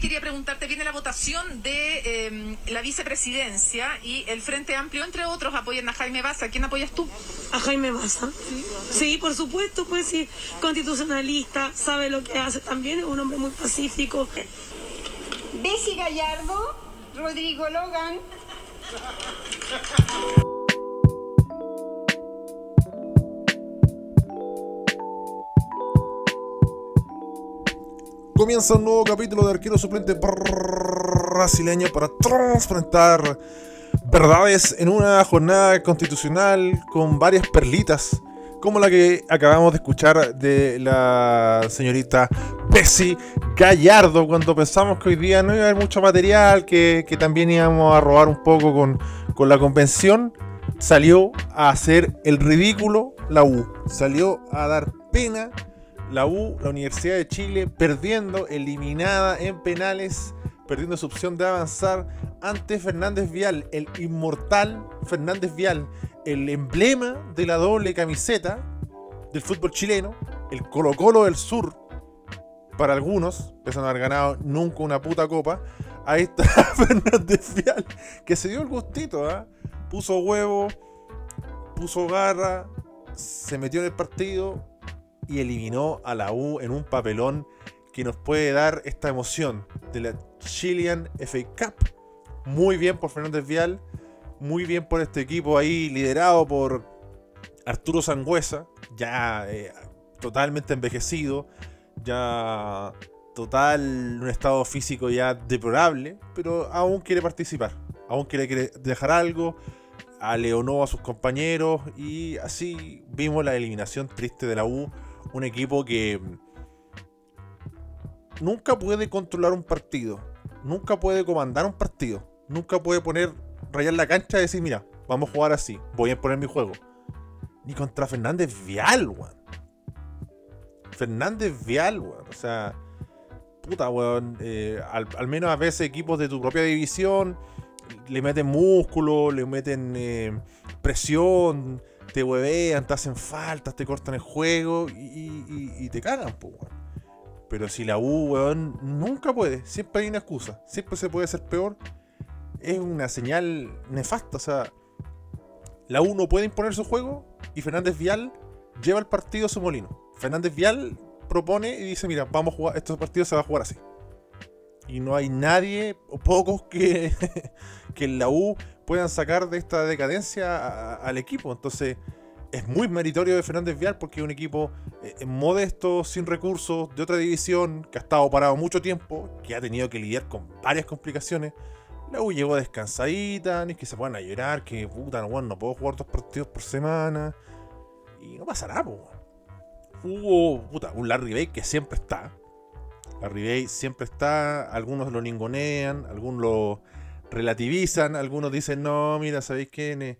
Quería preguntarte, viene la votación de em, la vicepresidencia y el Frente Amplio, entre otros, apoyan a Jaime Baza. ¿Quién apoyas tú? A Jaime Baza. Sí, por supuesto, pues sí, constitucionalista, sabe lo que hace también, es un hombre muy pacífico. Bessie Gallardo, Rodrigo Logan. Comienza un nuevo capítulo de arquero suplente brasileño para transparentar verdades en una jornada constitucional con varias perlitas, como la que acabamos de escuchar de la señorita Bessie Gallardo, cuando pensamos que hoy día no iba a haber mucho material, que, que también íbamos a robar un poco con, con la convención, salió a hacer el ridículo la U, salió a dar pena la U, la Universidad de Chile, perdiendo, eliminada en penales, perdiendo su opción de avanzar ante Fernández Vial, el inmortal Fernández Vial, el emblema de la doble camiseta del fútbol chileno, el Colo Colo del Sur, para algunos, que no haber ganado nunca una puta copa. Ahí está Fernández Vial, que se dio el gustito, ¿ah? puso huevo, puso garra, se metió en el partido, y eliminó a la U en un papelón que nos puede dar esta emoción de la Chilean FA Cup. Muy bien por Fernández Vial, muy bien por este equipo ahí liderado por Arturo Sangüesa, ya eh, totalmente envejecido, ya total un estado físico ya deplorable, pero aún quiere participar, aún quiere dejar algo, aleonó a sus compañeros y así vimos la eliminación triste de la U un equipo que nunca puede controlar un partido, nunca puede comandar un partido, nunca puede poner, rayar la cancha y decir, mira, vamos a jugar así, voy a poner mi juego. Ni contra Fernández Vial, weón. Fernández Vial, weón. O sea, puta, weón. Eh, al, menos a veces equipos de tu propia división le meten músculo, le meten eh, presión, te huevean, te hacen faltas, te cortan el juego y, te cagan, pues, Pero si la U, weón, nunca puede, siempre hay una excusa, siempre se puede hacer peor, es una señal nefasta. O sea, la U no puede imponer su juego y Fernández Vial lleva el partido a su molino. Fernández Vial propone y dice: Mira, vamos a jugar, estos partidos se va a jugar así. Y no hay nadie o pocos que, que en la U puedan sacar de esta decadencia al equipo. Entonces, es muy meritorio de Fernández Vial porque es un equipo eh, modesto, sin recursos, de otra división, que ha estado parado mucho tiempo, que ha tenido que lidiar con varias complicaciones. La U llegó descansadita, ni que se puedan a llorar, que puta, no, no puedo jugar dos partidos por semana. Y no pasará, po. Hubo, puta, un Larry Bay que siempre está. Larry Bay siempre está, algunos lo ningonean, algunos lo relativizan, algunos dicen, no, mira, ¿sabéis qué?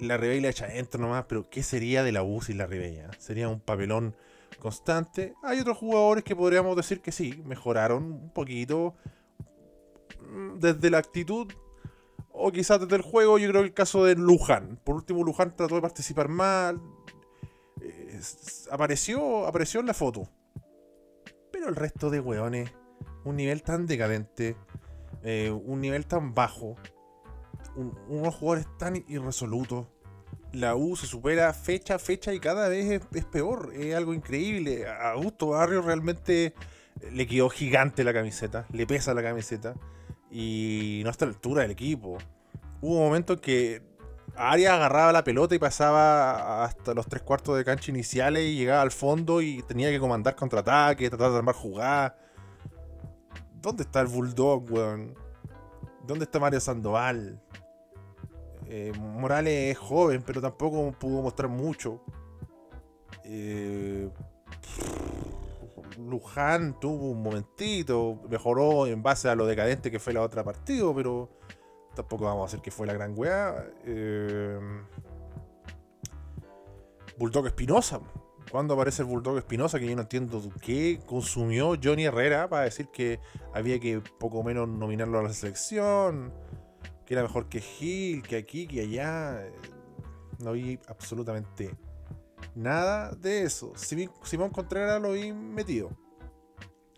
La Rebey la echa adentro nomás, pero ¿qué sería de la U sin la Rebella? Sería un papelón constante. Hay otros jugadores que podríamos decir que sí, mejoraron un poquito mm, desde la actitud o quizás desde el juego. Yo creo que el caso de Luján. Por último, Luján trató de participar mal. apareció, apareció en la foto. El resto de hueones, un nivel tan decadente eh, un nivel tan bajo, unos jugadores tan irresolutos. La U se supera fecha a fecha y cada vez es, peor. Es algo increíble. A Augusto Barrio realmente le quedó gigante la camiseta, le pesa la camiseta y no está a la altura del equipo. Hubo momentos que Arias agarraba la pelota y pasaba hasta los tres cuartos de cancha iniciales y llegaba al fondo y tenía que comandar contraataque, tratar de armar jugadas. ¿Dónde está el Bulldog, weón? ¿Dónde está Mario Sandoval? Eh, Morales es joven, pero tampoco pudo mostrar mucho. Eh, Luján tuvo un momentito, mejoró en base a lo decadente que fue la otra partido, pero tampoco vamos a decir que fue la gran weá. Eh, Bulldog Espinosa. ¿Cuándo aparece el Bulldog Espinosa? Que yo no entiendo qué consumió Johnny Herrera para decir que había que poco menos nominarlo a la selección, que era mejor que Gil, que aquí, que allá. No vi absolutamente nada de eso. Simón Contreras lo vi metido.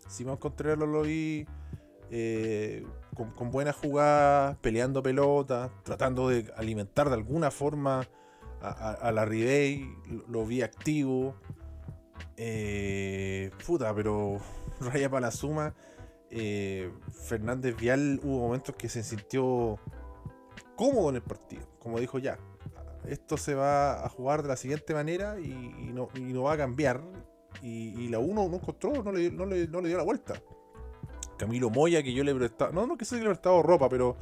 Simón Contreras lo vi eh, con, buenas jugadas, peleando pelota, tratando de alimentar de alguna forma a, la Ribey, lo, vi activo. Eh, puta, pero raya para la suma. Eh, Fernández Vial hubo momentos que se sintió cómodo en el partido. Como dijo ya, esto se va a jugar de la siguiente manera y, no, va a cambiar. Y, la 1 no encontró, no le, no, le, dio la vuelta. Camilo Moya, que yo le he prestado, no, no que se le he prestado ropa, pero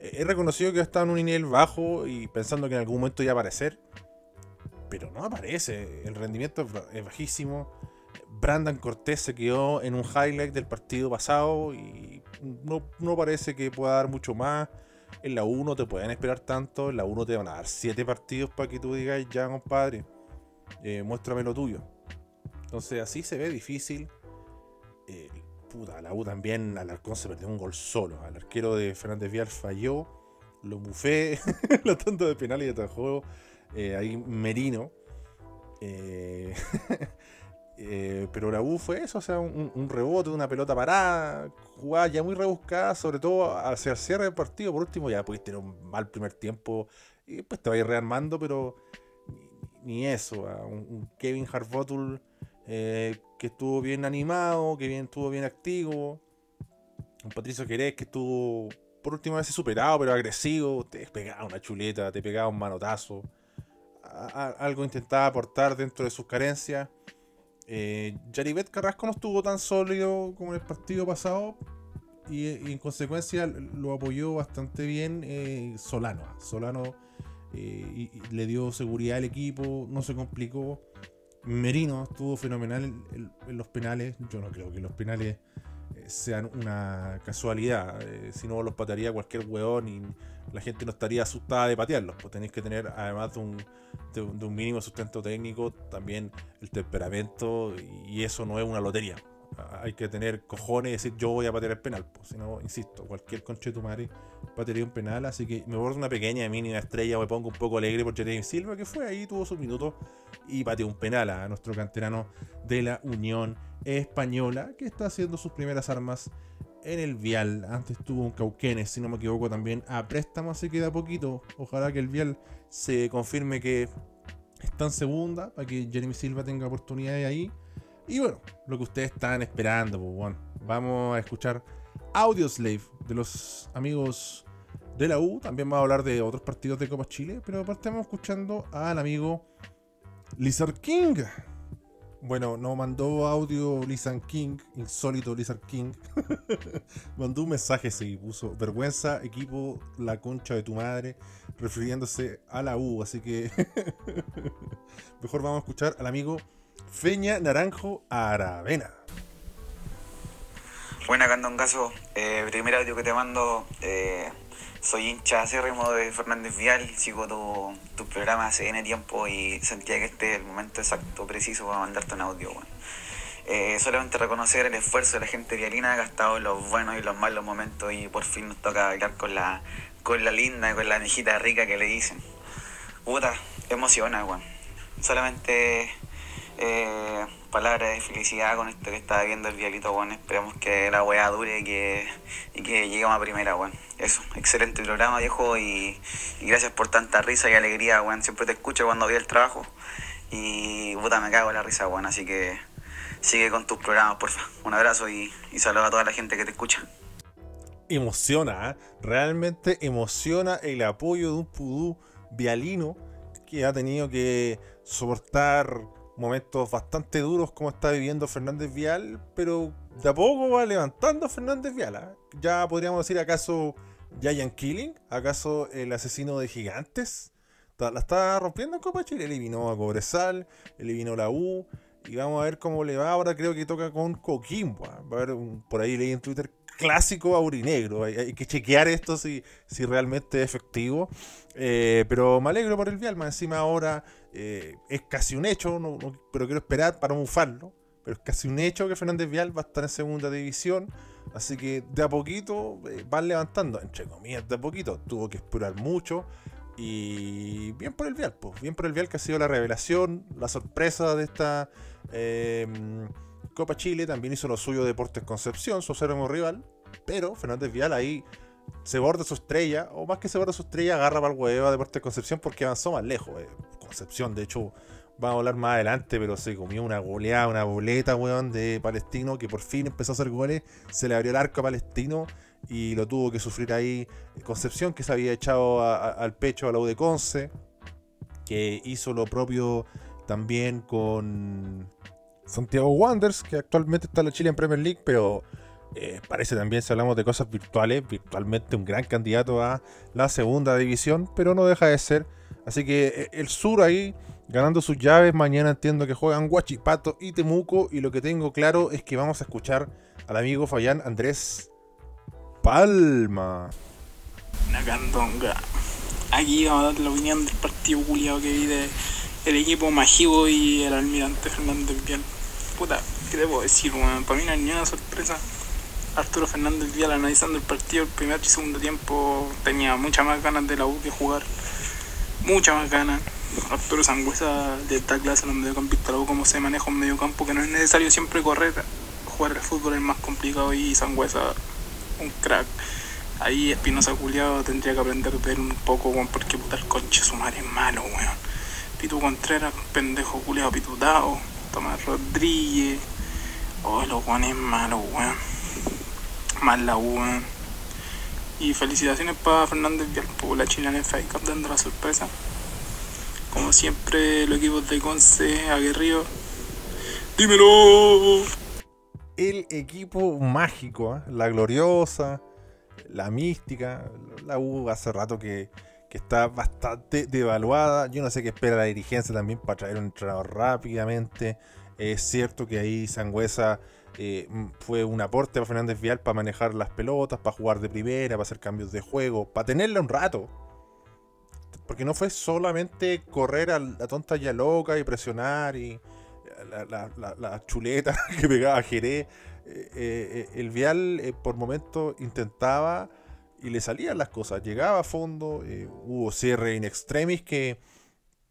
he reconocido que estaba en un nivel bajo y pensando que en algún momento iba a aparecer. Pero no aparece, el rendimiento es bajísimo. Brandon Cortés se quedó en un highlight del partido pasado y no, no parece que pueda dar mucho más. En la 1 te pueden esperar tanto, en la 1 te van a dar 7 partidos para que tú digas, ya compadre, eh, muéstrame lo tuyo. Entonces así se ve difícil. Eh, puta, la U también, Alarcón se perdió un gol solo. Al arquero de Fernández Vial falló, lo bufé, lo tanto de penal y de juego. Eh, ahí Merino. Eh, Eh, pero la U fue eso, o sea, un, rebote, una pelota parada, jugada ya muy rebuscada, sobre todo hacia el cierre del partido. Por último, ya pudiste tener un mal primer tiempo y después te va a ir rearmando, pero ni, eso. Un, Kevin Harbotul eh, que estuvo bien animado, que bien, estuvo bien activo. Patricio Querés que estuvo por última vez superado, pero agresivo. Te pegaba una chuleta, te pegaba un manotazo. algo intentaba aportar dentro de sus carencias. Eh, Yaribet Carrasco no estuvo tan sólido como en el partido pasado y, en consecuencia lo apoyó bastante bien eh, Solano. Solano eh, le dio seguridad al equipo, no se complicó. Merino estuvo fenomenal en, los penales. Yo no creo que los penales eh, sean una casualidad. si no, los patearía cualquier hueón y la gente no estaría asustada de patearlos. Pues tenéis que tener, además de un, de, un mínimo sustento técnico, también el temperamento, y eso no es una lotería. Hay que tener cojones y decir yo voy a patear el penal. Pues, si no, insisto, cualquier conchetumare patearía un penal. Así que me borro una pequeña mínima estrella, me pongo un poco alegre por Jeremy Silva, que fue ahí, tuvo sus minutos y pateó un penal a nuestro canterano de la Unión Española, que está haciendo sus primeras armas en el Vial. Antes tuvo un Cauquenes, si no me equivoco, también a préstamo, así que da poquito. Ojalá que el Vial se confirme que está en segunda, para que Jeremy Silva tenga oportunidades ahí. Y bueno, lo que ustedes están esperando, pues bueno, vamos a escuchar Audioslave de los amigos de la U. También vamos a hablar de otros partidos de Copa Chile, pero estamos escuchando al amigo Lizard King bueno, nos mandó audio Lizard King, insólito Lizard King. mandó un mensaje, sí, puso vergüenza, equipo, la concha de tu madre, refiriéndose a la U. Así que mejor vamos a escuchar al amigo Feña Naranjo Aravena. Buena, Candongazo. Eh, primer audio que te mando. Eh, soy hincha acérrimo de Fernández Vial, sigo tu, tu programa hace N tiempo y sentía que este es el momento exacto, preciso para mandarte un audio. Eh, solamente reconocer el esfuerzo de la gente vialina ha estado en los buenos y los malos momentos y por fin nos toca bailar con la, con la linda, con la mejita rica que le dicen. Puta, emociona, weón. Solamente eh, palabras de felicidad con esto que está viendo el vialito, bueno, esperemos que la weá dure y que, y que lleguemos a primera, bueno. Eso, excelente programa, viejo, y, gracias por tanta risa y alegría, bueno. Siempre te escucho cuando voy al trabajo y puta, me cago en la risa, bueno. Así que sigue con tus programas, porfa. Un abrazo y, y saludo a toda la gente que te escucha. Emociona, ¿eh? realmente emociona el apoyo de un pudú vialino que ha tenido que soportar momentos bastante duros como está viviendo Fernández Vial, pero de a poco va levantando Fernández Vial. ¿ah? Ya podríamos decir, ¿acaso Giant Killing? ¿Acaso el asesino de gigantes? La está rompiendo en Copa Chile. Eliminó a Cobresal, eliminó la U. Y vamos a ver cómo le va. Ahora creo que toca con Coquimbo. ¿ah? Va a haber por ahí leí en Twitter clásico aurinegro. Hay, hay, que chequear esto si, si realmente es efectivo. Eh, pero me alegro por el Vial. Más encima ahora eh, es casi un hecho, no, pero quiero esperar para mufarlo. Pero es casi un hecho que Fernández Vial va a estar en segunda división. Así que de a poquito eh, van levantando, entre comillas, de a poquito. Tuvo que esperar mucho. Y bien por el Vial, pues. Bien por el Vial que ha sido la revelación, la sorpresa de esta em, Copa Chile. También hizo lo suyo Deportes Concepción, su acérrimo rival. Pero Fernández Vial ahí se borda su estrella, o más que se borda su estrella, agarra para el huevo a Deportes Concepción porque avanzó más lejos. Eh. Concepción, de hecho, vamos a hablar más adelante, pero se comió una goleada, una boleta, weón, de Palestino, que por fin empezó a hacer goles, se le abrió el arco a Palestino y lo tuvo que sufrir ahí Concepción, que se había echado al pecho a la U de Conce, que hizo lo propio también con Santiago Wanderers, que actualmente está en la Chile en Premier League, pero eh, parece también, si hablamos de cosas virtuales, virtualmente un gran candidato a la segunda división, pero no deja de ser. Así que eh, el sur ahí ganando sus llaves. Mañana entiendo que juegan Guachipato y Temuco. Y lo que tengo claro es que vamos a escuchar al amigo Fayán Andrés Palma. Una candonga. Aquí vamos a dar la opinión del partido culiado que vi de el equipo Majivo y el almirante Fernández Vial. Puta, ¿qué te puedo decir, Para mí no hay ni una sorpresa. Arturo Fernández Vial analizando el partido, el primer y segundo tiempo tenía muchas más ganas de la U de jugar. Muchas más ganas Arturo Sangüesa de esta clase los mediocampistas, luego cómo se maneja un mediocampo que no es necesario siempre correr, jugar el fútbol es más complicado y Sangüesa un crack. Ahí Espinosa Culiado tendría que aprender de ver un poco, porque puta el conche su madre es malo, weón. Pitu Contreras, pendejo culiado pitutado, Tomás Rodríguez, oh los es malo, weón. Más la weón. Y felicitaciones para Fernández Vial por la chilena en FA dando la sorpresa. Como siempre, los equipos de Conce, aguerrido. ¡Dímelo! El equipo mágico, ¿eh? la gloriosa, la mística. La U hace rato que, está bastante devaluada. Yo no sé qué espera la dirigencia también para traer un entrenador rápidamente. Es cierto que ahí Sangüesa eh, fue un aporte para Fernández Vial para manejar las pelotas, para jugar de primera, para hacer cambios de juego, para tenerla un rato. Porque no fue solamente correr a la tonta ya loca y presionar y la, chuleta que pegaba Jerez. Eh, eh, el Vial por momentos intentaba y le salían las cosas. Llegaba a fondo, hubo cierre in extremis que,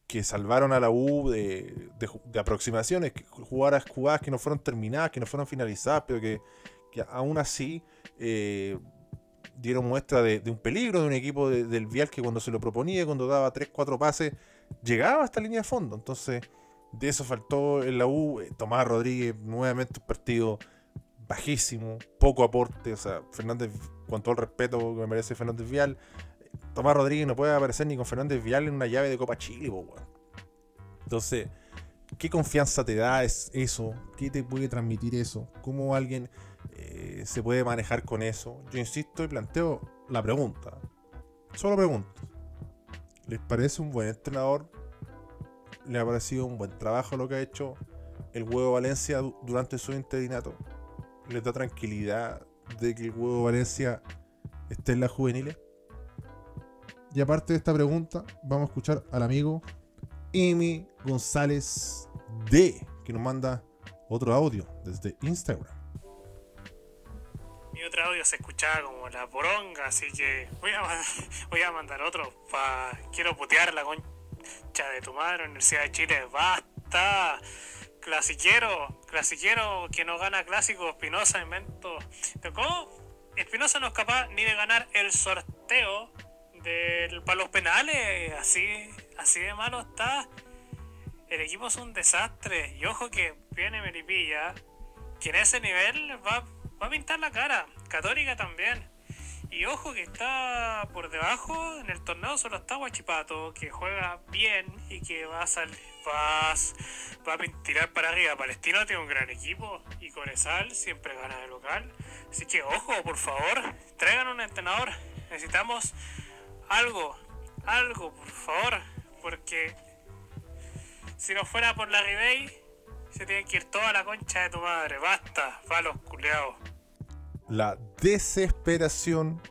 que salvaron a la U de, aproximaciones, que jugadas, jugadas que no fueron terminadas, que no fueron finalizadas, pero que, que aún así dieron muestra de, un peligro de un equipo del Vial que cuando se lo proponía, cuando daba 3-4 pases, llegaba hasta línea de fondo. Entonces, de eso faltó en la U. Eh, Tomás Rodríguez, nuevamente un partido bajísimo, poco aporte. O sea, Fernández, con todo el respeto que me merece Fernández Vial, Tomás Rodríguez no puede aparecer ni con Fernández Vial en una llave de Copa Chile, Entonces, ¿qué confianza te da eso? ¿Qué te puede transmitir eso? ¿Cómo alguien eh, se puede manejar con eso. Yo insisto y planteo la pregunta. Solo pregunto. ¿Les parece un buen entrenador? ¿Le ha parecido un buen trabajo lo que ha hecho el Huevo Valencia durante su interinato? ¿Les da tranquilidad de que el Huevo Valencia esté en la juveniles? Y aparte de esta pregunta, vamos a escuchar al amigo Emi González D, que nos manda otro audio desde Instagram mi otro audio se escuchaba como la poronga, así que voy a, mandar otro. Pa, quiero putear la concha de tu madre, Universidad de Chile. ¡Basta! Clasiquero, clasiquero que no gana clásico, Espinosa invento. ¿Cómo? Espinosa no es capaz ni de ganar el sorteo del, para los penales. Así, así de malo está. El equipo es un desastre. Y ojo que viene Meripilla, que en ese nivel va va a pintar la cara. Católica también. Y ojo que está por debajo, en el torneo solo está Guachipato, que juega bien y que va a salir, va, va a tirar para arriba. Palestino tiene un gran equipo y Corezal siempre gana de local. Así que ojo, por favor, traigan un entrenador. Necesitamos algo, algo, por favor, porque si no fuera por la Ribey, se tiene que ir toda la concha de tu madre. Basta, va los culeados la desesperación,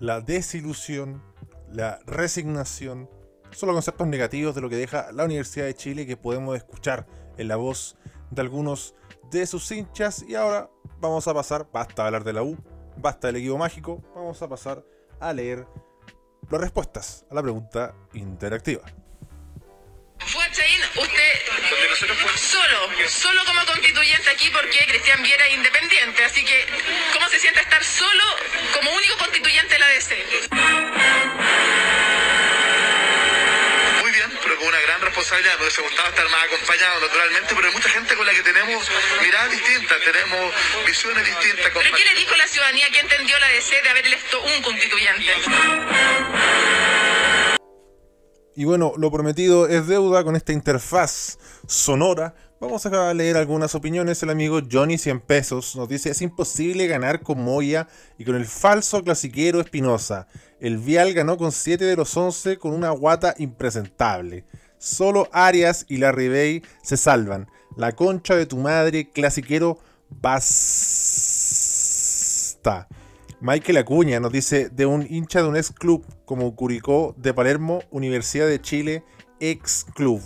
la desilusión, la resignación, son los conceptos negativos de lo que deja la Universidad de Chile que podemos escuchar en la voz de algunos de sus hinchas. Y ahora vamos a pasar, basta hablar de la U, basta del equipo mágico, vamos a pasar a leer las respuestas a la pregunta interactiva. Usted donde nosotros podemos... Solo, solo como constituyente aquí porque Cristian Viera es independiente. Así que, ¿cómo se siente estar solo como único constituyente de la DC? Con una gran responsabilidad. Me hubiese gustado estar más acompañado, naturalmente, pero hay mucha gente con la que tenemos miradas distintas, tenemos visiones distintas. ¿Pero qué le dijo la ciudadanía que entendió la DC de haber electo un constituyente? Y bueno, lo prometido es deuda con esta interfaz sonora. Vamos a leer algunas opiniones. El amigo Johnny 100 pesos nos dice: Es imposible ganar con Moya y con el falso clasiquero Espinosa. El Vial ganó con 7 de los 11 con una guata impresentable. Solo Arias y la Ribey se salvan. La concha de tu madre, clasiquero, basta. Michael Acuña nos dice de un hincha de un ex club como Curicó de Palermo, Universidad de Chile, ex club.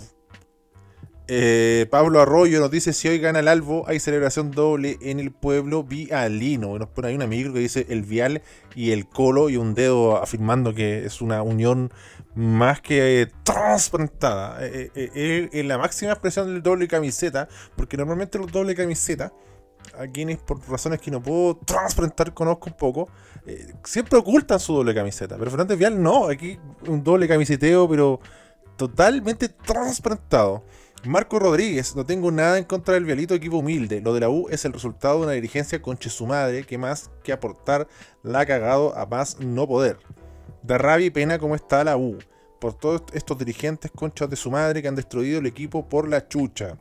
Eh, Pablo Arroyo nos dice si hoy gana el Albo hay celebración doble en el pueblo vialino. Nos pone ahí un amigo que dice el vial y el colo y un dedo afirmando que es una unión más que transplantada. Eh, eh, es la máxima expresión del doble camiseta, porque normalmente los doble camiseta a quienes por razones que no puedo transplantar conozco un poco, eh, siempre ocultan su doble camiseta. Pero Fernández Vial no, aquí un doble camiseteo, pero totalmente transparentado. Marco Rodríguez, no tengo nada en contra del vialito equipo humilde. Lo de la U es el resultado de una dirigencia conche su madre que más que aportar la ha cagado a más no poder. Da rabia y pena como está la U. Por todos estos dirigentes conchas de su madre que han destruido el equipo por la chucha.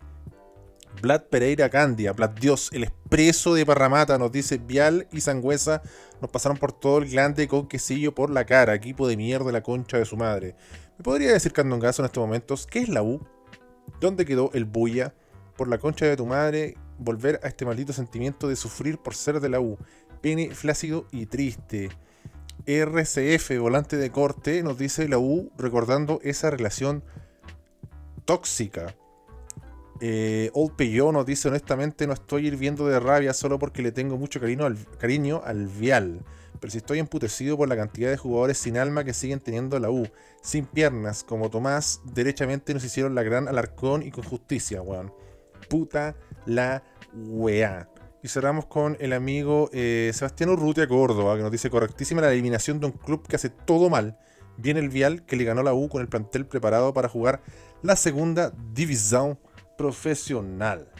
Vlad Pereira Candia, Vlad Dios, el expreso de Parramata, nos dice Vial y Sangüesa nos pasaron por todo el glande con quesillo por la cara, equipo de mierda la concha de su madre. ¿Me podría decir Candongazo en estos momentos qué es la U? ¿Dónde quedó el bulla? Por la concha de tu madre, volver a este maldito sentimiento de sufrir por ser de la U. Pene flácido y triste. RCF, volante de corte, nos dice la U recordando esa relación tóxica eh, Old Peyo nos dice honestamente no estoy hirviendo de rabia solo porque le tengo mucho cariño al, cariño al Vial. Pero si estoy emputecido por la cantidad de jugadores sin alma que siguen teniendo la U. Sin piernas, como Tomás, derechamente nos hicieron la gran alarcón y con justicia, weón. Puta la weá. Y cerramos con el amigo eh, Sebastián Urrutia Córdoba, que nos dice correctísima la eliminación de un club que hace todo mal. Viene el Vial que le ganó la U con el plantel preparado para jugar la segunda división profesional.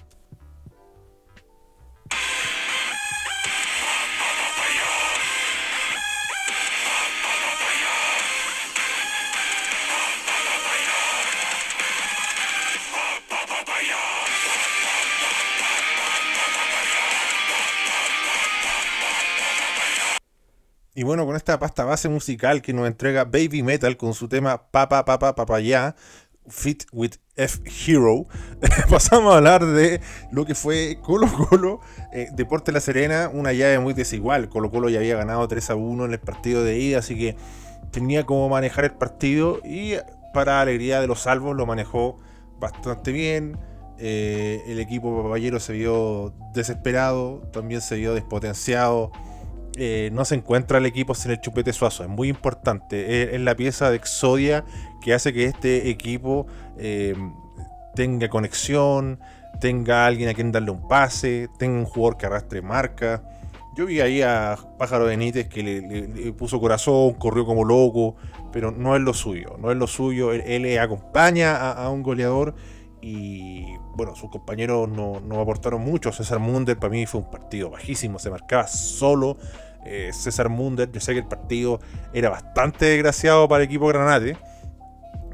Y bueno, con esta pasta base musical que nos entrega Baby Metal con su tema Papa Papa Papaya, Fit with F Hero, pasamos a hablar de lo que fue Colo Colo, eh, Deporte La Serena, una llave muy desigual. Colo Colo ya había ganado 3 a 1 en el partido de ida, así que tenía como manejar el partido y para alegría de los salvos lo manejó bastante bien. Eh, el equipo papayero se vio desesperado, también se vio despotenciado. Eh, no se encuentra el equipo sin el chupete suazo, es muy importante. Es, la pieza de Exodia que hace que este equipo eh, tenga conexión, tenga alguien a quien darle un pase, tenga un jugador que arrastre marca. Yo vi ahí a Pájaro Benítez que le, puso corazón, corrió como loco, pero no es lo suyo, no es lo suyo. Él, le acompaña a, un goleador y bueno, sus compañeros no, no, aportaron mucho. César Munder para mí fue un partido bajísimo, se marcaba solo. Eh, César Munder, yo sé que el partido era bastante desgraciado para el equipo Granate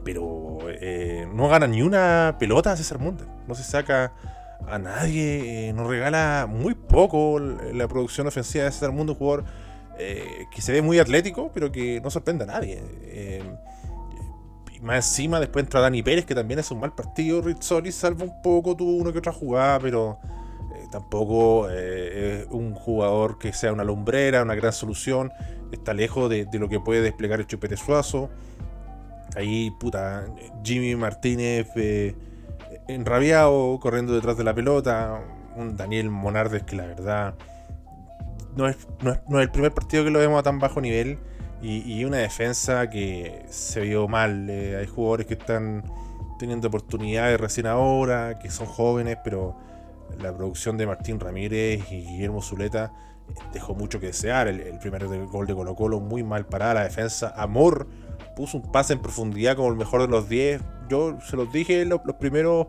pero eh, no gana ni una pelota César Munder. No se saca a nadie, eh, nos regala muy poco la producción ofensiva de César Mundo, un jugador eh, que se ve muy atlético, pero que no sorprende a nadie. Más encima, después entra Dani Pérez, que también es un mal partido. Rizzoli salva un poco, tuvo uno que otra jugada, pero tampoco es un jugador que sea una lumbrera, una gran solución. Está lejos de, lo que puede desplegar el Chupete Suazo. Ahí, puta, Jimmy Martínez eh, enrabiado, corriendo detrás de la pelota. Un Daniel Monardes que la verdad no es, el primer partido que lo vemos a tan bajo nivel. Y, una defensa que se vio mal. Eh, hay jugadores que están teniendo oportunidades recién ahora, que son jóvenes, pero la producción de Martín Ramírez y Guillermo Zuleta dejó mucho que desear. El, primer gol de Colo Colo muy mal parada la defensa. Amor puso un pase en profundidad como el mejor de los 10. Yo se los dije los, los primeros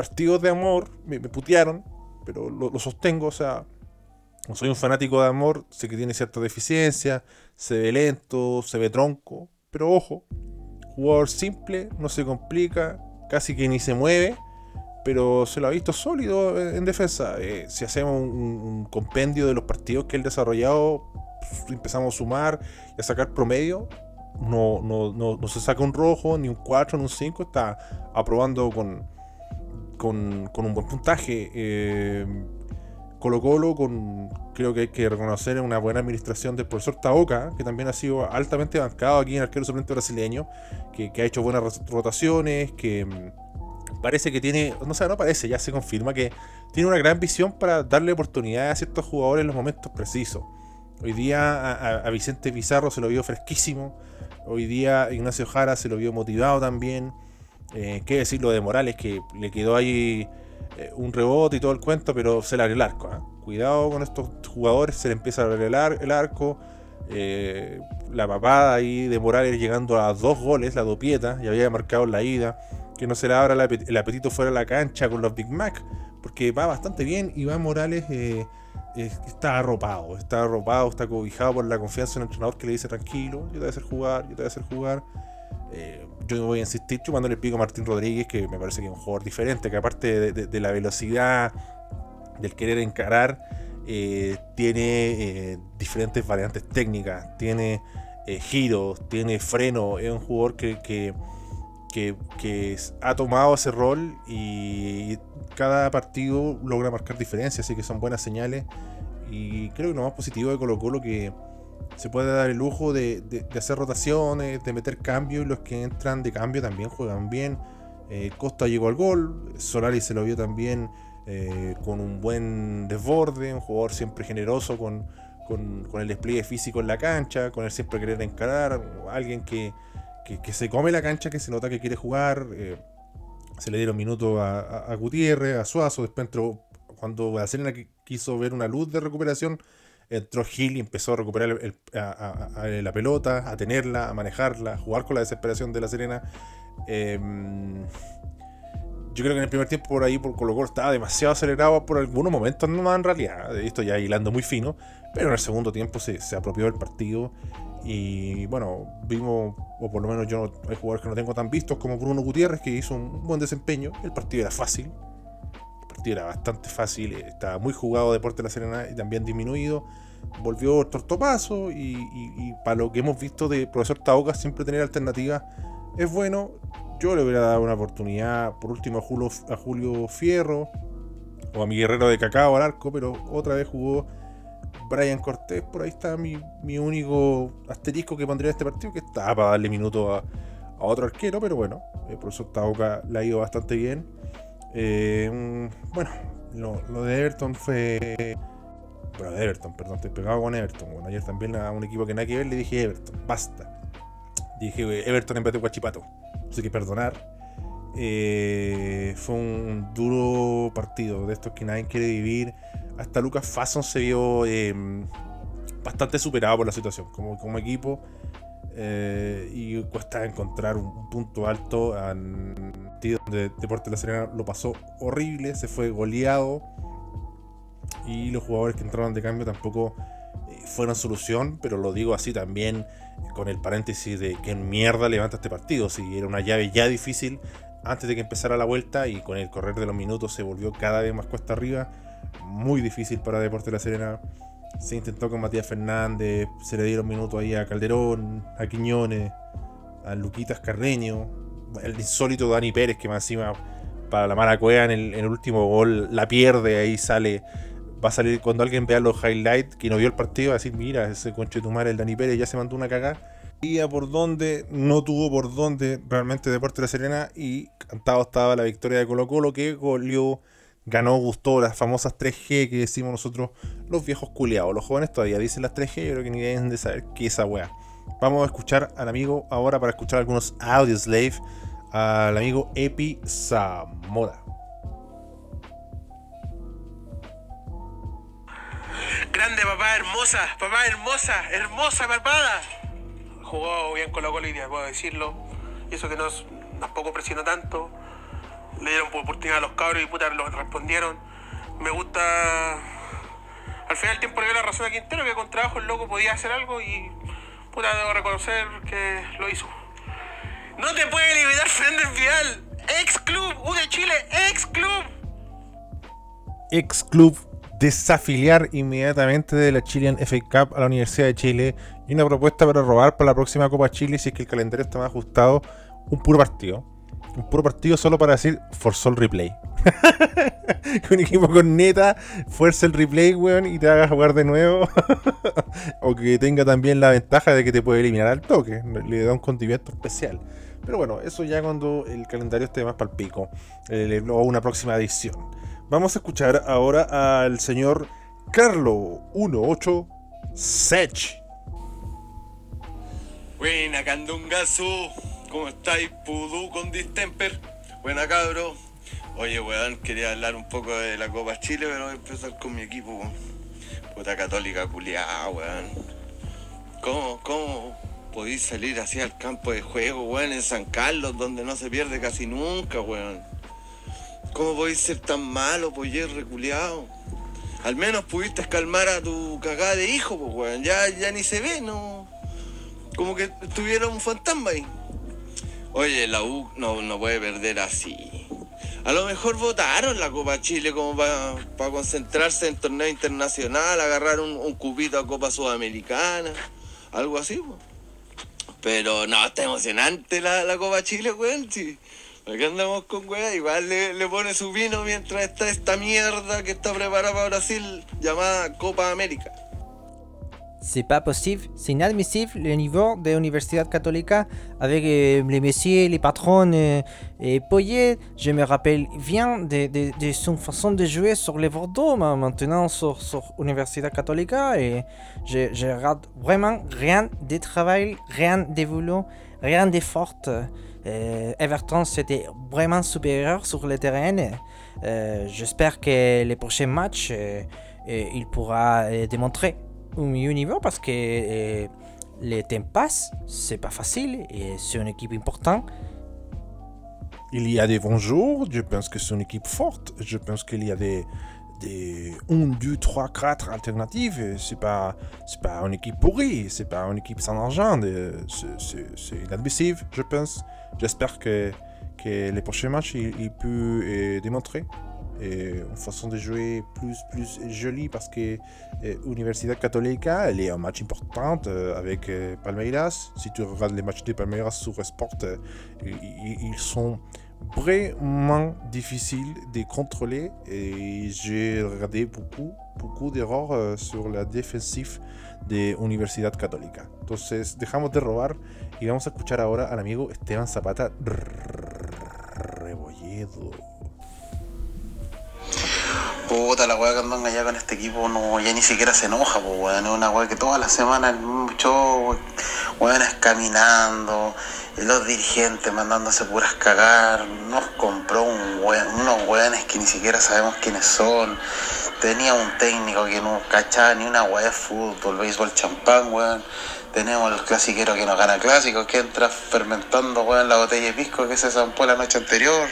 partidos de Amor, me, putearon, pero lo, sostengo, o sea, soy un fanático de Amor, sé que tiene cierta deficiencia, se ve lento, se ve tronco, pero ojo, jugador simple, no se complica, casi que ni se mueve pero se lo ha visto sólido en defensa. Eh, si hacemos un, compendio de los partidos que él ha desarrollado, empezamos a sumar y a sacar promedio. No, no, se saca un rojo, ni un 4, ni un 5. Está aprobando con, con, un buen puntaje. Eh, Colo Colo, con, creo que hay que reconocer una buena administración del profesor Taoka, que también ha sido altamente bancado aquí en el arquero suplente brasileño, que, ha hecho buenas rotaciones, que parece que tiene, no sé, no parece, ya se confirma que tiene una gran visión para darle oportunidad a ciertos jugadores en los momentos precisos. Hoy día a, Vicente Pizarro se lo vio fresquísimo, hoy día Ignacio Jara se lo vio motivado también. Eh, ¿Qué decir lo de Morales? Que le quedó ahí eh, un rebote y todo el cuento, pero se le abrió el arco. ¿ah? Cuidado con estos jugadores, se le empieza a abrir el, arco. Eh, la papada ahí de Morales llegando a dos goles, la dopieta, ya había marcado la ida que no se le abra el apetito fuera de la cancha con los Big Mac, porque va bastante bien. Iván Morales eh, está arropado, está arropado, está cobijado por la confianza en el entrenador que le dice tranquilo, yo te voy a hacer jugar, yo te voy a hacer jugar. Eh, yo voy a insistir chupándole el pico a Martín Rodríguez, que me parece que es un jugador diferente, que aparte de, la velocidad, del querer encarar, eh, tiene diferentes variantes técnicas, tiene giros, tiene freno, es un jugador que que, ha tomado ese rol y cada partido logra marcar diferencias, así que son buenas señales. Y creo que lo más positivo de Colo Colo que se puede dar el lujo de, hacer rotaciones, de meter cambios y los que entran de cambio también juegan bien. Eh, Costa llegó al gol, Solari se lo vio también eh, con un buen desborde, un jugador siempre generoso con, con, con el despliegue físico en la cancha, con el siempre querer encarar, alguien que, que, se come la cancha, que se nota que quiere jugar. Eh, se le dieron minutos a, Gutiérrez, a Suazo. Después entró, cuando Serena quiso ver una luz de recuperación, entró Gil y empezó a recuperar la pelota, a tenerla, a manejarla, a jugar con la desesperación de la Serena. Em, yo creo que en el primer tiempo por ahí por Colo Colo estaba demasiado acelerado por algunos momentos, no en realidad, esto ya hilando muy fino, pero en el segundo tiempo se, se apropió del partido y bueno, vimos, o por lo menos yo hay jugadores que no tengo tan vistos como Bruno Gutiérrez, que hizo un buen desempeño. El partido era fácil, era bastante fácil, estaba muy jugado Deporte de la Serena y también disminuido. Volvió Tortopaso y, para lo que hemos visto de profesor Taoca, siempre tener alternativas es bueno. Yo le hubiera dado una oportunidad, por último, a Julio, a Julio Fierro o a mi guerrero de cacao al arco, pero otra vez jugó Brian Cortés, por ahí está mi, único asterisco que pondría en este partido, que está para darle minuto a, otro arquero, pero bueno, el profesor Tauca le ha ido bastante bien. Eh, bueno, lo, de Everton fue. Bueno, de Everton, perdón, estoy pegado con Everton. Bueno, ayer también a un equipo que nada que ver le dije Everton, basta. Dije Everton en vez de Guachipato. Así que perdonar. Eh, fue un duro partido de estos que nadie quiere vivir hasta Lucas Fasson se vio bastante superado por la situación como, equipo. Eh, y cuesta encontrar un, punto alto. En donde Deporte de la Serena lo pasó horrible, se fue goleado. Y los jugadores que entraron de cambio tampoco eh, fueron solución, pero lo digo así también con el paréntesis de que mierda levanta este partido. Si era una llave ya difícil antes de que empezara la vuelta y con el correr de los minutos se volvió cada vez más cuesta arriba muy difícil para Deporte de la Serena. Se intentó con Matías Fernández, se le dieron minutos ahí a Calderón, a Quiñones, a Luquitas Carreño, el insólito Dani Pérez que más encima para la mala cueva en el, último gol la pierde, ahí sale, va a salir cuando alguien vea los highlights que no vio el partido, va a decir, mira, ese conche tu madre, el Dani Pérez ya se mandó una cagada. Y a por donde, no tuvo por donde realmente Deporte de la Serena y cantado estaba la victoria de Colo Colo que goleó ganó, gustó las famosas 3G que decimos nosotros, los viejos culiados. Los jóvenes todavía dicen las 3G, yo creo que ni deben de saber qué es esa wea. Vamos a escuchar al amigo ahora para escuchar algunos audios slave al amigo Epi Zamora. Grande papá, hermosa, papá, hermosa, hermosa, malvada. Jugó bien con la colina, puedo decirlo. Y eso que no, tampoco presionó tanto. Le dieron oportunidad a los cabros y puta lo respondieron. Me gusta. Al final del tiempo le dio la razón a Quintero que con trabajo el loco podía hacer algo y puta debo reconocer que lo hizo. No te puede eliminar Fernández Vial. Ex club, U de Chile, ex club. Ex club desafiliar inmediatamente de la Chilean FA Cup a la Universidad de Chile y una propuesta para robar para la próxima Copa Chile si es que el calendario está más ajustado, un puro partido. Un puro partido solo para decir forzó el replay. que un equipo con neta fuerza el replay, weón, y te haga jugar de nuevo. o que tenga también la ventaja de que te puede eliminar al toque. Le da un condimento especial. Pero bueno, eso ya cuando el calendario esté más palpico. Eh, o una próxima edición. Vamos a escuchar ahora al señor Carlo 18 Sech. Buena, Candungazo. ¿Cómo estáis? Pudú con distemper. Buena, cabro. Oye, weón, quería hablar un poco de la Copa Chile, pero voy a empezar con mi equipo. Puta católica culiada, weón. ¿Cómo, cómo podéis salir así al campo de juego, weón, en San Carlos, donde no se pierde casi nunca, weón? ¿Cómo podéis ser tan malo, poller reculeado? Al menos pudiste calmar a tu cagada de hijo, pues, weón. Ya, ya ni se ve, ¿no? Como que tuviera un fantasma ahí. Oye, la U no, no puede perder así. A lo mejor votaron la Copa Chile como para concentrarse en torneo internacional, agarrar un, un, cupito a Copa Sudamericana, algo así, pues. Pero no, está emocionante la, la Copa Chile, weón. Sí. Andamos con weá, igual le, le, pone su vino mientras está esta mierda que está preparada para Brasil llamada Copa América. C'est pas possible, c'est inadmissible le niveau de l'Université catholique avec euh, les messieurs, les patrons euh, et Poyet. Je me rappelle bien de, de, de, son façon de jouer sur les Bordeaux, maintenant sur, sur l'Université catholique et je, je regarde vraiment rien de travail, rien de boulot, rien d'effort. Euh, Everton c'était vraiment supérieur sur le terrain. J'espère que les prochains matchs, il pourra démontrer un niveau parce que euh, les temps passent, c'est pas facile et c'est une équipe importante. Il y a des bons jours, je pense que c'est une équipe forte, je pense qu'il y a des, des 1, 2, 3, 4 alternatives, c'est pas, c'est pas une équipe pourrie, c'est pas une équipe sans argent, c'est inadmissible, je pense. J'espère que, que les prochains matchs, il, peut euh, démontrer une façon de jouer plus, plus jolie parce que euh, Universidad Católica, elle est un match important euh, avec euh, Palmeiras. Si tu regardes les matchs de Palmeiras sur Sport, ils sont vraiment difficiles de contrôler et j'ai regardé beaucoup, beaucoup d'erreurs sur la défensive de Universidad Católica. Entonces, dejamos de robar y vamos a escuchar ahora al amigo Esteban Zapata Rebolledo. Puta, la weá que andan allá con este equipo no, ya ni siquiera se enoja, pues weón. Es una weá que todas las semanas el mismo show, weones caminando, y los dirigentes mandándose puras cagar. Nos compró un weón, unos weones que ni siquiera sabemos quiénes son. Tenía un técnico que no cachaba ni una weá de fútbol, béisbol champán, weón. Tenemos los clasiqueros que nos gana clásicos, que entra fermentando, weón, la botella de pisco que se zampó la noche anterior.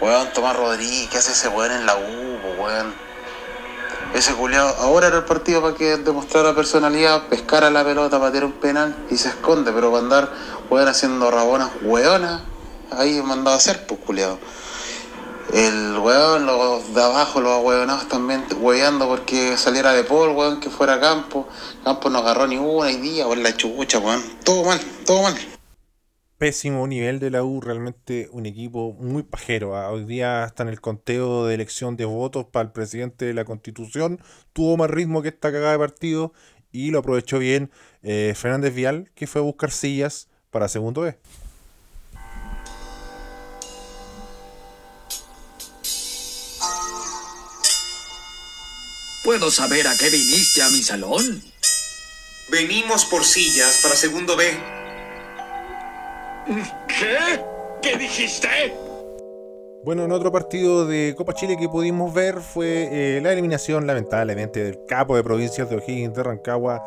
Weón, Tomás Rodríguez, ¿qué hace ese weón en la U, weón? Ese culiado, ahora era el partido para que demostrara personalidad, pescara la pelota, patear un penal y se esconde, pero para andar, weón, haciendo rabonas, weonas, ahí mandado a hacer, pues culiado. El weón, los de abajo, los weonados también weando porque saliera de Paul, weón, que fuera campo. Campo no agarró ni una y día, weón, la chucha, weón. Todo mal, todo mal pésimo nivel de la U, realmente un equipo muy pajero. Hoy día está en el conteo de elección de votos para el presidente de la constitución, tuvo más ritmo que esta cagada de partido y lo aprovechó bien eh, Fernández Vial, que fue a buscar sillas para segundo B. ¿Puedo saber a qué viniste a mi salón? Venimos por sillas para segundo B. ¿Qué? ¿Qué dijiste? Bueno, en otro partido de Copa Chile que pudimos ver fue eh, la eliminación, lamentablemente, del capo de provincias de O'Higgins de Rancagua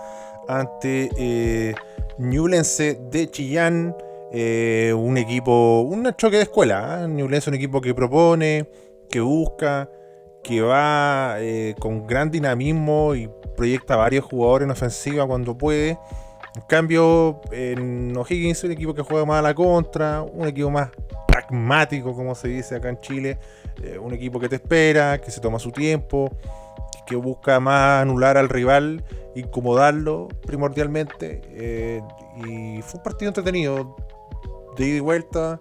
ante eh, de Chillán. Eh, un equipo, un choque de escuela. ¿eh? Ñublense es un equipo que propone, que busca, que va eh, con gran dinamismo y proyecta varios jugadores en ofensiva cuando puede. En cambio, en O'Higgins es un equipo que juega más a la contra, un equipo más pragmático, como se dice acá en Chile. eh, un equipo que te espera, que se toma su tiempo, que busca más anular al rival, incomodarlo primordialmente. eh, y fue un partido entretenido, de ida y vuelta.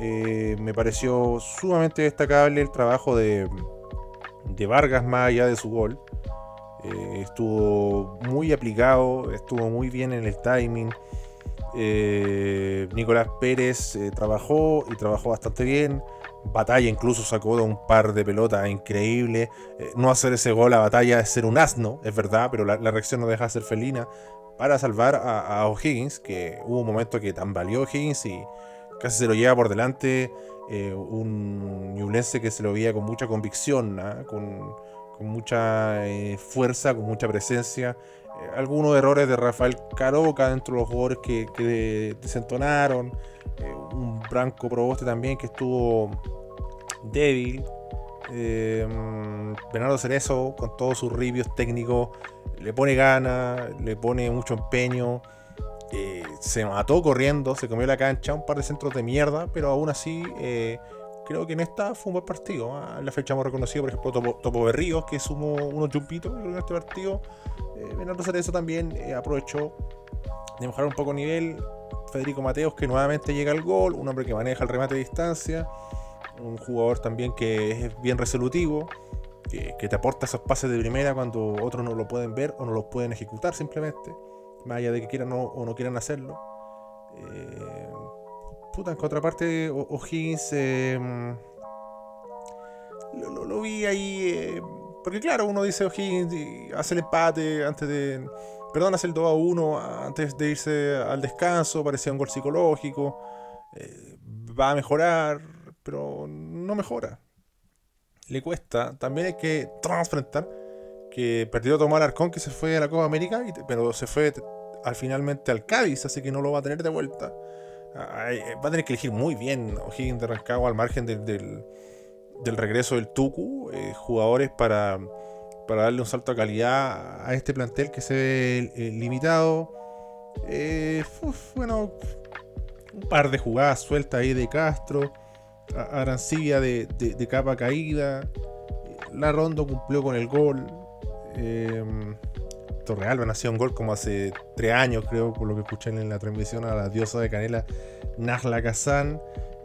eh, me pareció sumamente destacable el trabajo de, de Vargas más allá de su gol. Eh, estuvo muy aplicado, estuvo muy bien en el timing. Eh, Nicolás Pérez eh, trabajó y trabajó bastante bien. Batalla incluso sacó de un par de pelotas increíbles. Eh, no hacer ese gol a Batalla es ser un asno, es verdad, pero la, reacción no deja de ser felina para salvar a, O'Higgins, que hubo un momento que tambaleó O'Higgins y casi se lo lleva por delante un Ñublense que se lo veía con mucha convicción, ¿ah? con, con mucha eh, fuerza, con mucha presencia. Eh, algunos errores de Rafael Caroca dentro de los jugadores que, que desentonaron. Eh, un Branco Proboste también que estuvo débil. Bernardo Cerezo, con todos sus ribios técnicos, le pone gana, le pone mucho empeño. se mató corriendo, se comió la cancha, un par de centros de mierda, pero aún así creo que en esta fue un buen partido. ¿ah? La fecha hemos reconocido, por ejemplo, Topo, Topo Berríos, que sumó unos chumpitos. En este partido eh, Bernardo Cerezo también eh, aprovechó de mejorar un poco el nivel. Federico Mateos, que nuevamente llega al gol, un hombre que maneja el remate de distancia, un jugador también que es bien resolutivo, que, te aporta esos pases de primera cuando otros no lo pueden ver o no los pueden ejecutar simplemente, más allá de que quieran o, o no quieran hacerlo. Eh, puta, en contraparte, O'Higgins eh, lo, vi ahí. eh, porque claro, uno dice O'Higgins hace el empate antes de. Perdón, hace el 2 a 1 antes de irse al descanso. Parecía un gol psicológico. eh, va a mejorar, pero no mejora. Le cuesta. También hay que transfrentar que perdió Tomás Arcón que se fue a la Copa América, pero se fue al finalmente al Cádiz, así que no lo va a tener de vuelta. Eh, va a tener que elegir muy bien O'Higgins de Rancagua al margen del, del, regreso del Tucu, eh, jugadores para, para darle un salto de calidad a este plantel que se ve eh, limitado. Eh, bueno, un par de jugadas sueltas ahí de Castro, a- Arancibia de, de- de capa caída, la Rondo cumplió con el gol. Torrealba nació un gol como hace tres años, creo, por lo que escuché en la transmisión a la diosa de Canela, Najla Kazan.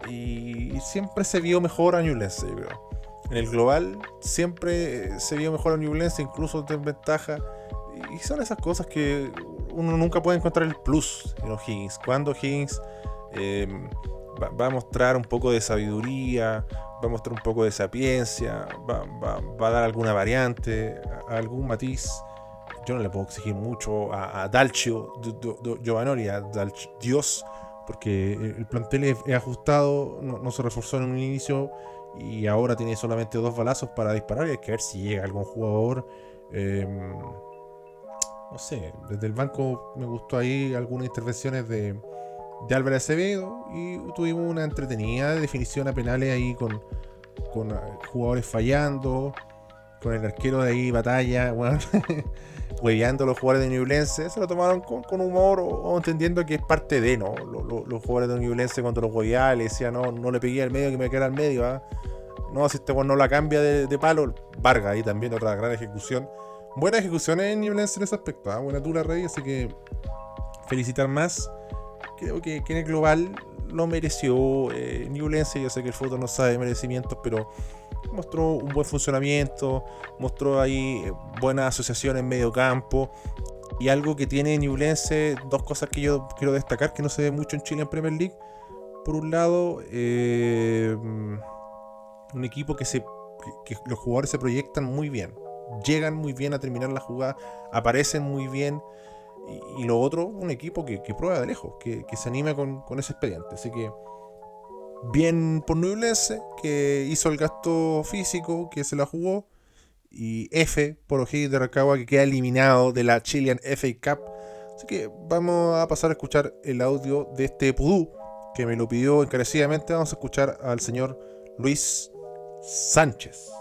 Y siempre se vio mejor a Ñublense, yo creo. En el global siempre eh, se vio mejor a Ñublense, incluso en ventaja. Y son esas cosas que uno nunca puede encontrar el plus en O'Higgins. Cuando O'Higgins eh, va, a mostrar un poco de sabiduría, va a mostrar un poco de sapiencia, va, va- va a dar alguna variante, algún matiz. No le puedo exigir mucho a, a Dalcio Gio- Gio- Gio- Giovanoli, a Dios, porque el plantel es, ajustado, no, se reforzó en un inicio y ahora tiene solamente dos balazos para disparar y hay que ver si llega algún jugador. eh, no sé, desde el banco me gustó ahí algunas intervenciones de, de Álvarez Acevedo y tuvimos una entretenida definición a penales ahí con, con ah, jugadores fallando, con el arquero de ahí batalla, hueveando a los jugadores de Ñublense, se lo tomaron con, con humor o, entendiendo que es parte de, ¿no? Lo- lo- los jugadores de Ñublense cuando los hueveaba le decía, no, no le pegué al medio que me quedara al medio, ¿ah? No, si este no la cambia de, de palo, Vargas ahí también otra gran ejecución. Buena ejecución en Ñublense en ese aspecto, ¿ah? buena tula Rey, así que felicitar más. Creo que, que en el global lo mereció eh. Yo sé que el fútbol no sabe merecimientos, pero mostró un buen funcionamiento, mostró ahí eh, buena asociación en medio campo. Y algo que tiene Ñublense, dos cosas que yo quiero destacar que no se ve mucho en Chile en Premier League. Por un lado, eh, un equipo que, se, los jugadores se proyectan muy bien, llegan muy bien a terminar la jugada, aparecen muy bien. Y, lo otro, un equipo que, prueba de lejos, que, que se anima con, con ese expediente. Así que bien por Nublense, que hizo el gasto físico, que se la jugó. Y F por O'Higgins de Rancagua, que queda eliminado de la Chilean FA Cup. Así que vamos a pasar a escuchar el audio de este pudú, que me lo pidió encarecidamente. Vamos a escuchar al señor Luis Sánchez.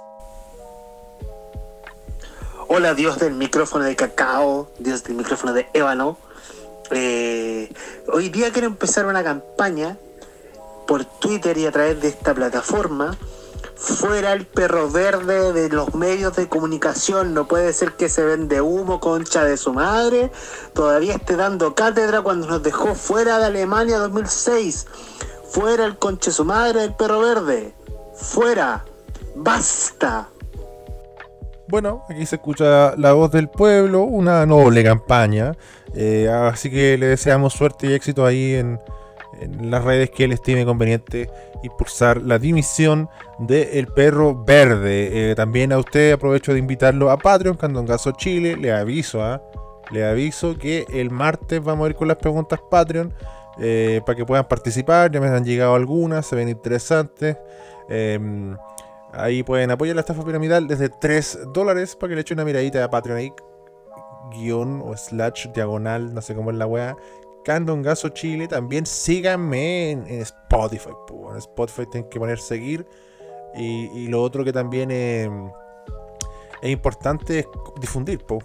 Hola, Dios del micrófono de cacao, Dios del micrófono de ébano. Eh, hoy día quiero empezar una campaña por Twitter y a través de esta plataforma. Fuera el perro verde de los medios de comunicación. No puede ser que se vende humo, concha de su madre. Todavía esté dando cátedra cuando nos dejó fuera de Alemania 2006. Fuera el concha de su madre del perro verde. Fuera. Basta. Bueno, aquí se escucha la voz del pueblo, una noble campaña. eh, así que le deseamos suerte y éxito ahí en, en las redes que él estime conveniente impulsar la dimisión de El Perro Verde. Eh, también a usted aprovecho de invitarlo a Patreon, Candongazo Chile. Le aviso, ¿ah? le aviso que el martes vamos a ir con las preguntas Patreon eh, para que puedan participar. Ya me han llegado algunas, se ven interesantes. Em, Ahí pueden apoyar la estafa piramidal desde 3 dólares para que le eche una miradita a Patreon ahí. Guión o slash diagonal, no sé cómo es la weá. Candongazo Chile. También síganme en, Spotify. po. En Spotify tienen que poner seguir. Y, y lo otro que también eh, es importante es difundir. po.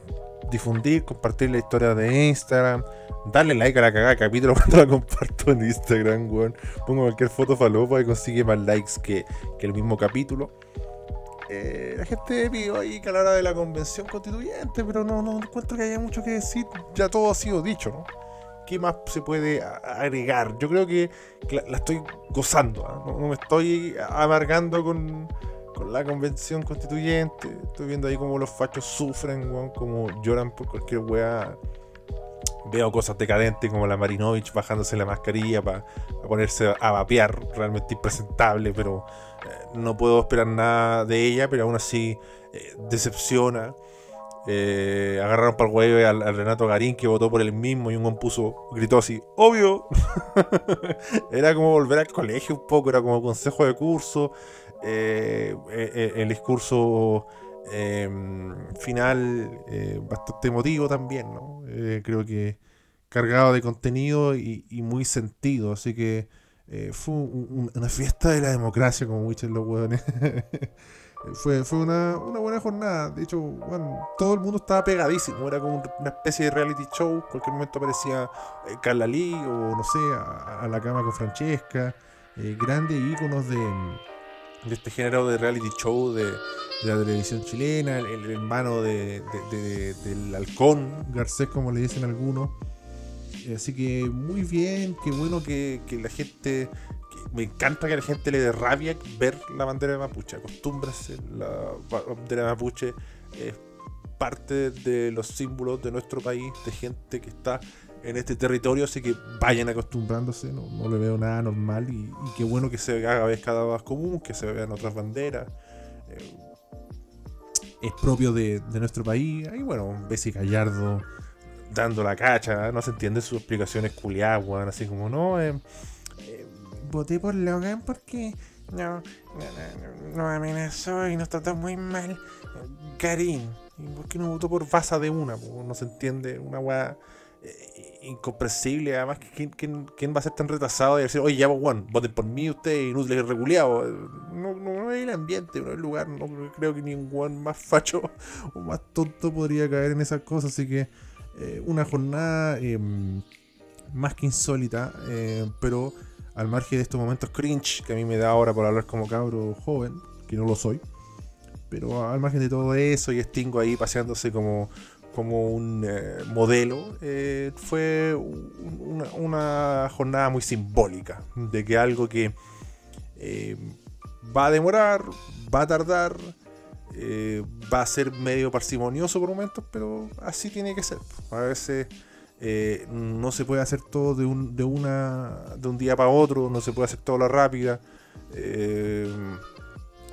Difundir, compartir la historia de Instagram. Darle like a la cagada capítulo cuando la comparto en Instagram, weón. Pongo cualquier foto falopa y consigue más likes que, que el mismo capítulo. Eh, la gente pidió ahí que hablara de la convención constituyente, pero no, no encuentro que haya mucho que decir. Ya todo ha sido dicho, ¿no? ¿Qué más se puede agregar? Yo creo que, la, estoy gozando, ¿ah? no, no me estoy amargando con, con la convención constituyente. Estoy viendo ahí cómo los fachos sufren, weón, como lloran por cualquier weá. Veo cosas decadentes como la Marinovich bajándose la mascarilla para ponerse a vapear, realmente impresentable, pero eh, no puedo esperar nada de ella, pero aún así eh, decepciona. Eh, agarraron para el huevo al, Renato Garín que votó por él mismo y un buen puso, gritó así, obvio. era como volver al colegio un poco, era como consejo de curso. eh, eh, el discurso eh, final bastante emotivo también, ¿no? Creo que cargado de contenido y, muy sentido, así que fue un- un- una fiesta de la democracia, como dicen los hueones. fue fue una, una buena jornada, de hecho, bueno, todo el mundo estaba pegadísimo, era como una especie de reality show, cualquier momento aparecía eh, Carla Lee o no sé, a, la cama con Francesca, eh, grandes íconos de, de este género de reality show de, de la televisión chilena, el, el hermano de, de- de- del halcón, Garcés como le dicen algunos. Eh, Así que muy bien, qué bueno que, que la gente, me encanta que la gente le dé rabia ver la bandera de mapuche, acostúmbrase, la ba- bandera mapuche es parte de los símbolos de nuestro país, de gente que está en este territorio, así que vayan acostumbrándose, no, no le veo nada normal y, qué bueno que se haga vez cada vez más común, que se vean otras banderas. eh, es propio de, de nuestro país. Ahí, bueno, Bessie Gallardo dando la cacha, no se entiende sus explicaciones culiadas, así como, no, eh, eh, voté por Logan porque no, no, no, no amenazó y nos trató muy mal. Karim, ¿y por qué no votó por Baza de una? No se entiende, una weá eh, incomprensible. Además, ¿quién, quién, quién va a ser tan retrasado y decir, oye, ya, weón, voten por mí, ustedes, inútiles reculeados? No, no, no es el ambiente, no es el lugar. No creo que ningún más facho o más tonto podría caer en esas cosas. Así que, eh, una jornada eh, más que insólita, eh, pero al margen de estos momentos cringe que a mí me da ahora por hablar como cabro joven, que no lo soy. Pero al margen de todo eso y Stingo ahí paseándose como, como un eh, modelo, eh, fue un- una, jornada muy simbólica de que algo que eh, va a demorar, va a tardar, va a ser medio parsimonioso por momentos, pero así tiene que ser. A veces eh, no se puede hacer todo de un, de una, de un día para otro, no se puede hacer todo a la rápida. Eh,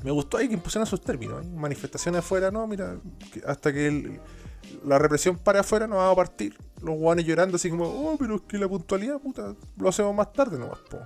me gustó ahí que impusieran sus términos. ¿eh? Manifestaciones afuera, no, mira, que hasta que la represión pare afuera no va a partir. Los guanes llorando así como, oh, pero es que la puntualidad, puta, lo hacemos más tarde nomás, po.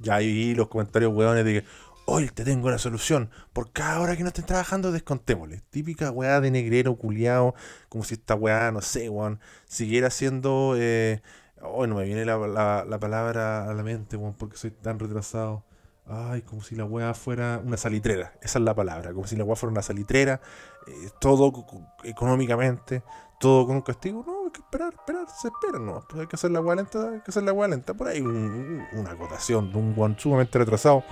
ya vi los comentarios weones de que, hoy te tengo la solución. Por cada hora que no estén trabajando, descontémosle. Típica weá de negrero culiao, como si esta weá, no sé, weón, siguiera siendo. Eh, hoy no me viene la, la- la palabra a la mente, weón, porque soy tan retrasado. Ay, como si la weá fuera una salitrera. Esa es la palabra. Como si la weá fuera una salitrera. eh, todo co- co- económicamente. Todo con un castigo. No, hay que esperar, esperar. Se espera, no. Pues hay que hacer la weá lenta. Hay que hacer la weá lenta. Por ahí un- una acotación de un weón sumamente retrasado.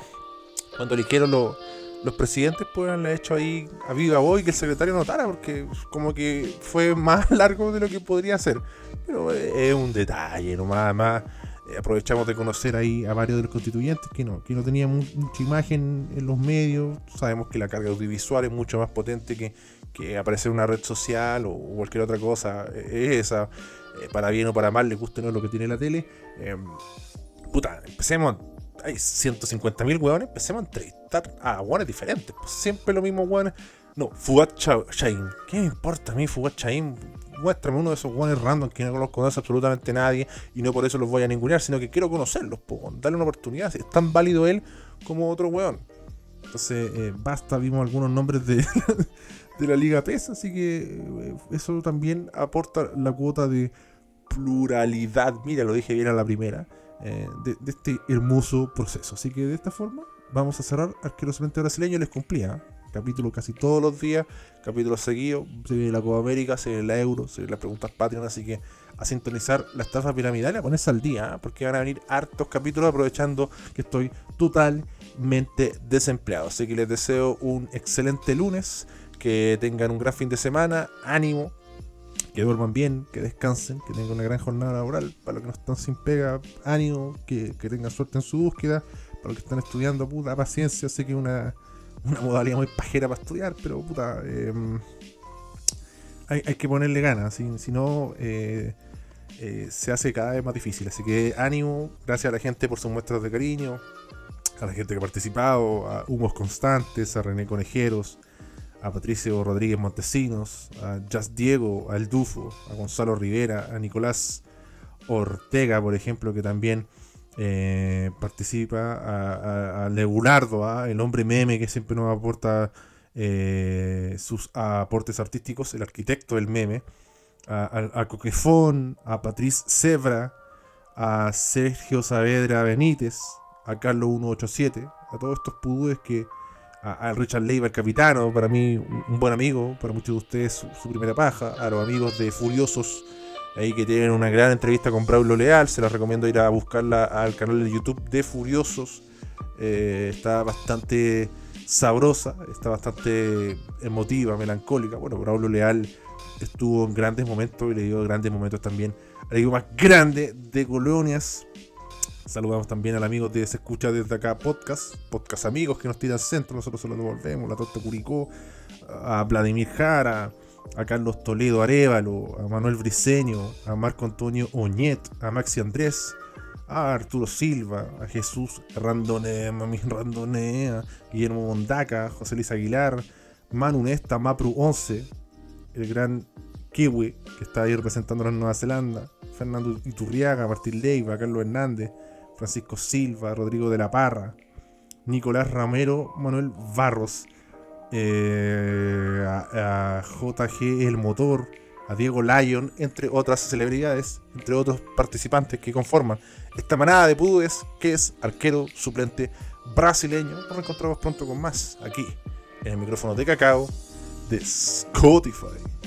Cuando eligieron los, los presidentes, pues han hecho ahí a viva voz y que el secretario notara. Porque como que fue más largo de lo que podría ser. Pero eh, es un detalle, nomás. Además, eh, aprovechamos de conocer ahí a varios de los constituyentes que no, que no tenían mu- mucha imagen en los medios. Sabemos que la carga audiovisual es mucho más potente que, que aparecer en una red social o cualquier otra cosa. eh, Es esa, para bien o para mal, le guste no lo que tiene la tele. Eh, puta, empecemos. Hay 150.000 hueones, empecemos a entrevistar a hueones diferentes. Pues siempre los mismos hueones. No, Fugat Cha- Chain. ¿Qué me importa a mí, Fugat Chain? Muéstrame uno de esos hueones random que no los conoce absolutamente nadie y no por eso los voy a ningunear, sino que quiero conocerlos, po, darle una oportunidad. Es tan válido él como otro hueón. Entonces, eh, basta, vimos algunos nombres de, de la Liga PES, así que eh, eso también aporta la cuota de pluralidad. Mira, lo dije bien a la primera. Eh, de, este hermoso proceso. Así que de esta forma vamos a cerrar Arquerosamente Brasileño. Les cumplía. Capítulo casi todos los días, capítulos seguidos. Se viene la Copa América, se viene la Euro, se vienen las preguntas Patreon. Así que a sintonizar la estafa piramidal a ponerse al día, ¿ah? porque van a venir hartos capítulos aprovechando que estoy totalmente desempleado. Así que les deseo un excelente lunes, que tengan un gran fin de semana, ánimo, que duerman bien, que descansen, que tengan una gran jornada laboral. Para los que no están sin pega, ánimo, que, que tengan suerte en su búsqueda. Para los que están estudiando, puta paciencia. Sé que es una, una modalidad muy pajera para estudiar, pero puta, eh, hay, hay que ponerle ganas. Si, si no, eh, eh, se hace cada vez más difícil. Así que ánimo, gracias a la gente por sus muestras de cariño, a la gente que ha participado, a Humos Constantes, a René Conejeros, a Patricio Rodríguez Montesinos, a Jazz Diego, a El Dufo, a Gonzalo Rivera, a Nicolás Ortega, por ejemplo, que también eh, participa, a, a- a Leonardo, a el hombre meme que siempre nos aporta eh, sus aportes artísticos, el arquitecto del meme, a, a, Coquefón, a Patrice Zebra, a Sergio Saavedra Benítez, a Carlos 187, a todos estos pudúes que a, Richard Leiva, el capitano, para mí un, buen amigo, para muchos de ustedes su, primera paja, a los amigos de Furiosos, ahí que tienen una gran entrevista con Braulio Leal, se las recomiendo ir a buscarla al canal de YouTube de Furiosos, Eh, está bastante sabrosa, está bastante emotiva, melancólica, bueno, Braulio Leal estuvo en grandes momentos y le dio grandes momentos también al equipo más grande de Colonias, Saludamos también al amigo de Se Escucha desde acá podcast, podcast amigos que nos tiran centro, nosotros se lo devolvemos, la Torta Curicó, a Vladimir Jara, a Carlos Toledo Arevalo, a Manuel Briceño, a Marco Antonio Oñet, a Maxi Andrés, a Arturo Silva, a Jesús Randone, Mami Randone, a Guillermo Mondaca, José Luis Aguilar, Manu Nesta, Mapru 11, el gran Kiwi, que está ahí representando a Nueva Zelanda, Fernando Iturriaga, Martín Leiva, Carlos Hernández, Francisco Silva, Rodrigo de la Parra, Nicolás Ramero, Manuel Barros, eh, a, JG El Motor, a Diego Lyon, entre otras celebridades, entre otros participantes que conforman esta manada de pudúes que es arquero suplente brasileño. Nos reencontramos pronto con más aquí en el micrófono de cacao de Spotify.